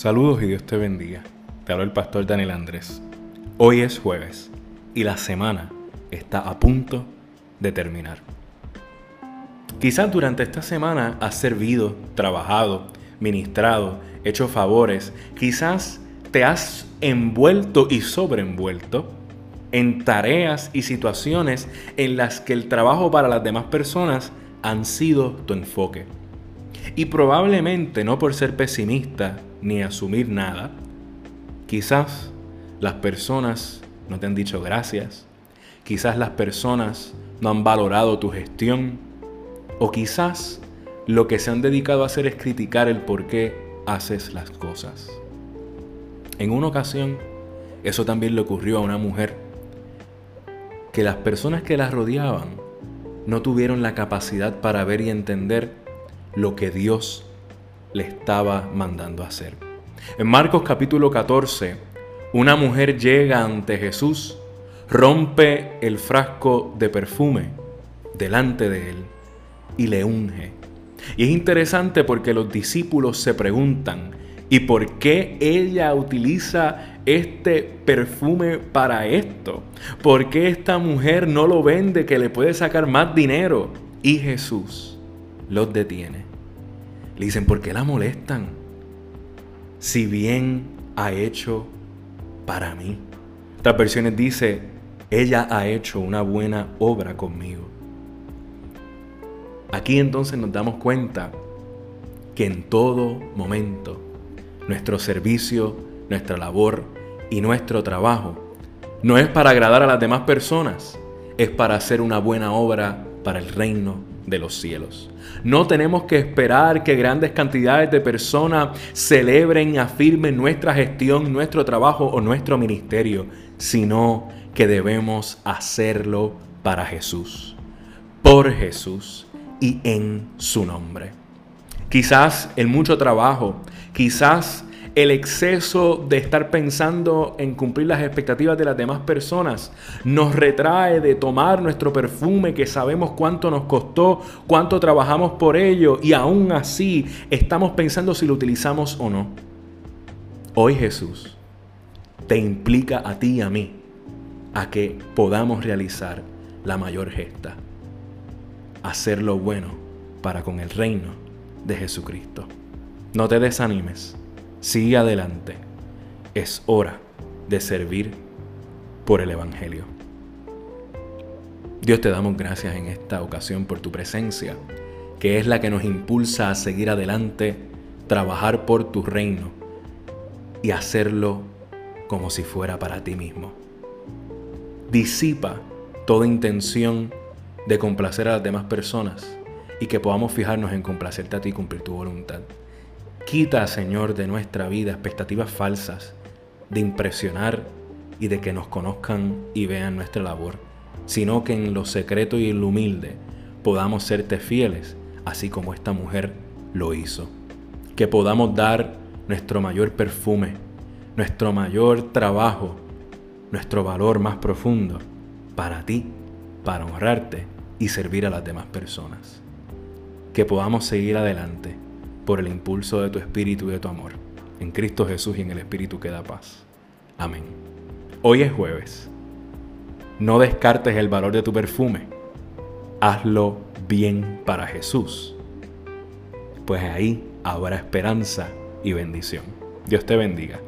Saludos y Dios te bendiga. Te habla el pastor Daniel Andrés. Hoy es jueves y la semana está a punto de terminar. Quizás durante esta semana has servido, trabajado, ministrado, hecho favores. Quizás te has envuelto y sobreenvuelto en tareas y situaciones en las que el trabajo para las demás personas han sido tu enfoque. Y probablemente no por ser pesimista ni asumir nada, quizás las personas no te han dicho gracias, quizás las personas no han valorado tu gestión, o quizás lo que se han dedicado a hacer es criticar el por qué haces las cosas. En una ocasión, eso también le ocurrió a una mujer, que las personas que la rodeaban no tuvieron la capacidad para ver y entender lo que Dios le estaba mandando hacer. En Marcos capítulo 14, una mujer llega ante Jesús, rompe el frasco de perfume delante de él y le unge. Y es interesante porque los discípulos se preguntan, ¿y por qué ella utiliza este perfume para esto? ¿Por qué esta mujer no lo vende que le puede sacar más dinero? Y Jesús los detiene. Le dicen, ¿por qué la molestan? Si bien ha hecho para mí. Otras versiones dice, ella ha hecho una buena obra conmigo. Aquí entonces nos damos cuenta que en todo momento nuestro servicio, nuestra labor y nuestro trabajo no es para agradar a las demás personas, es para hacer una buena obra para el reino de los cielos. No tenemos que esperar que grandes cantidades de personas celebren y afirmen nuestra gestión, nuestro trabajo o nuestro ministerio, sino que debemos hacerlo para Jesús, por Jesús y en su nombre. Quizás el mucho trabajo, quizás el exceso de estar pensando en cumplir las expectativas de las demás personas nos retrae de tomar nuestro perfume que sabemos cuánto nos costó, cuánto trabajamos por ello y aún así estamos pensando si lo utilizamos o no. Hoy Jesús te implica a ti y a mí a que podamos realizar la mayor gesta, hacer lo bueno para con el reino de Jesucristo. No te desanimes Sigue adelante. Es hora de servir por el Evangelio. Dios te damos gracias en esta ocasión por tu presencia, que es la que nos impulsa a seguir adelante, trabajar por tu reino y hacerlo como si fuera para ti mismo. Disipa toda intención de complacer a las demás personas y que podamos fijarnos en complacerte a ti y cumplir tu voluntad. Quita, Señor, de nuestra vida expectativas falsas de impresionar y de que nos conozcan y vean nuestra labor, sino que en lo secreto y en lo humilde podamos serte fieles, así como esta mujer lo hizo. Que podamos dar nuestro mayor perfume, nuestro mayor trabajo, nuestro valor más profundo para ti, para honrarte y servir a las demás personas. Que podamos seguir adelante por el impulso de tu espíritu y de tu amor. En Cristo Jesús y en el Espíritu que da paz. Amén. Hoy es jueves. No descartes el valor de tu perfume. Hazlo bien para Jesús. Pues ahí habrá esperanza y bendición. Dios te bendiga.